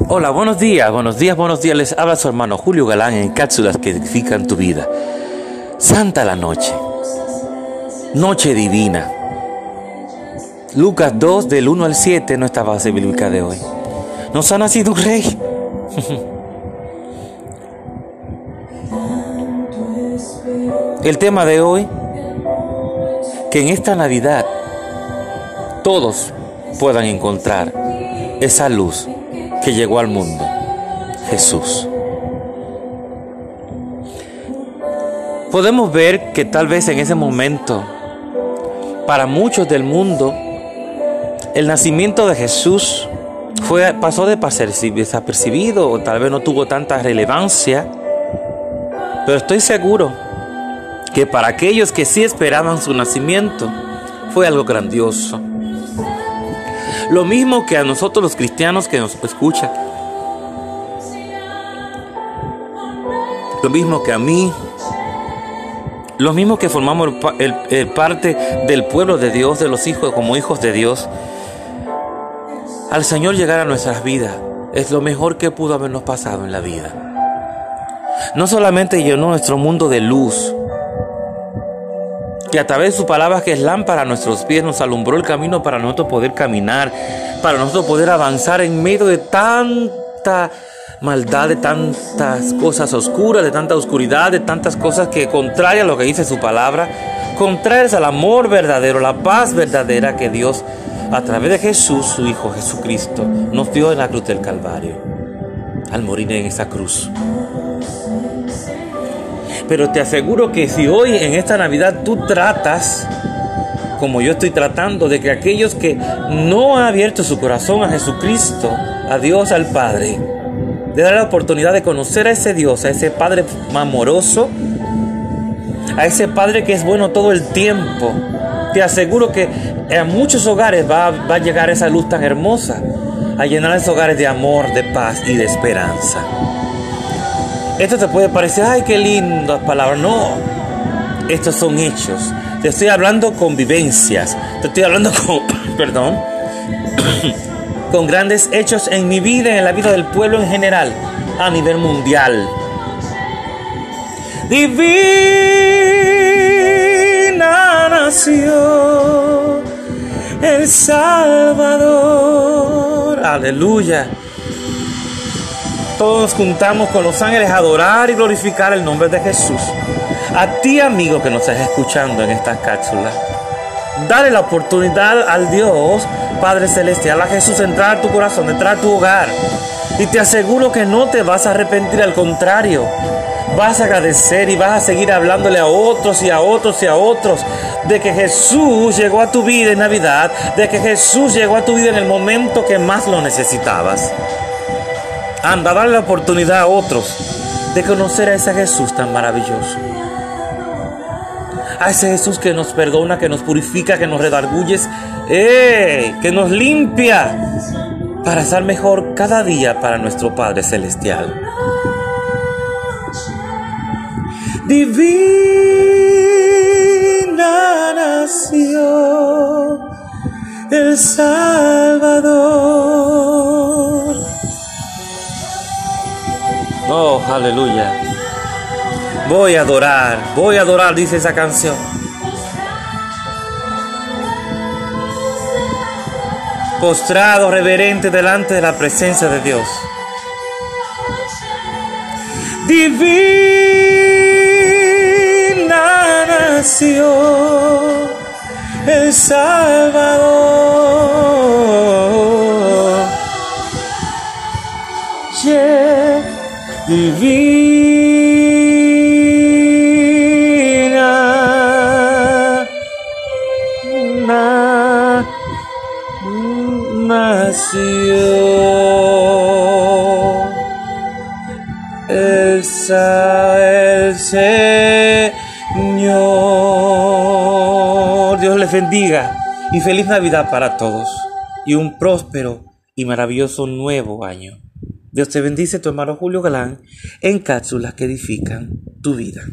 Hola, buenos días, buenos días, buenos días. Les habla su hermano Julio Galán en cápsulas que edifican tu vida. Santa la noche. Noche divina. Lucas 2 del 1 al 7, nuestra base bíblica de hoy. Nos ha nacido un rey. El tema de hoy, que en esta Navidad todos puedan encontrar esa luz que llegó al mundo, Jesús. Podemos ver que tal vez en ese momento, para muchos del mundo, el nacimiento de Jesús fue, pasó de desapercibido o tal vez no tuvo tanta relevancia, pero estoy seguro que para aquellos que sí esperaban su nacimiento, fue algo grandioso. Lo mismo que a nosotros los cristianos que nos escuchan. Lo mismo que a mí. Lo mismo que formamos el, parte del pueblo de Dios, de los hijos como hijos de Dios. Al Señor llegar a nuestras vidas es lo mejor que pudo habernos pasado en la vida. No solamente llenó nuestro mundo de luz, que a través de su palabra que es lámpara a nuestros pies nos alumbró el camino para nosotros poder caminar, para nosotros poder avanzar en medio de tanta maldad, de tantas cosas oscuras, de tanta oscuridad, de tantas cosas que contrarias a lo que dice su palabra, contrarias al amor verdadero, la paz verdadera que Dios a través de Jesús, su Hijo Jesucristo, nos dio en la cruz del Calvario, al morir en esa cruz. Pero te aseguro que si hoy en esta Navidad tú tratas, como yo estoy tratando, de que aquellos que no han abierto su corazón a Jesucristo, a Dios, al Padre, de dar la oportunidad de conocer a ese Dios, a ese Padre amoroso, a ese Padre que es bueno todo el tiempo, te aseguro que en muchos hogares va, va a llegar esa luz tan hermosa, a llenar esos hogares de amor, de paz y de esperanza. Esto te puede parecer, ay, qué lindas palabras. No, estos son hechos. Te estoy hablando con vivencias. Te estoy hablando con, perdón, con grandes hechos en mi vida en la vida del pueblo en general, a nivel mundial. Divina nació el Salvador. Aleluya todos nos juntamos con los ángeles a adorar y glorificar el nombre de Jesús. A ti, amigo que nos estás escuchando en esta cápsula, dale la oportunidad al Dios, Padre Celestial, a Jesús entrar a tu corazón, entrar a tu hogar. Y te aseguro que no te vas a arrepentir, al contrario, vas a agradecer y vas a seguir hablándole a otros y a otros y a otros de que Jesús llegó a tu vida en Navidad, de que Jesús llegó a tu vida en el momento que más lo necesitabas. Anda, dale la oportunidad a otros de conocer a ese Jesús tan maravilloso. A ese Jesús que nos perdona, que nos purifica, que nos redarguye, ¡eh! que nos limpia para ser mejor cada día para nuestro Padre Celestial. Divina nación, el Salvador Oh, aleluya. Voy a adorar, voy a adorar, dice esa canción. Postrado, reverente delante de la presencia de Dios. Divina nación, el Salvador. Divina na, nació el Señor. Dios les bendiga y feliz Navidad para todos y un próspero y maravilloso nuevo año. Dios te bendice, tu hermano Julio Galán, en cápsulas que edifican tu vida.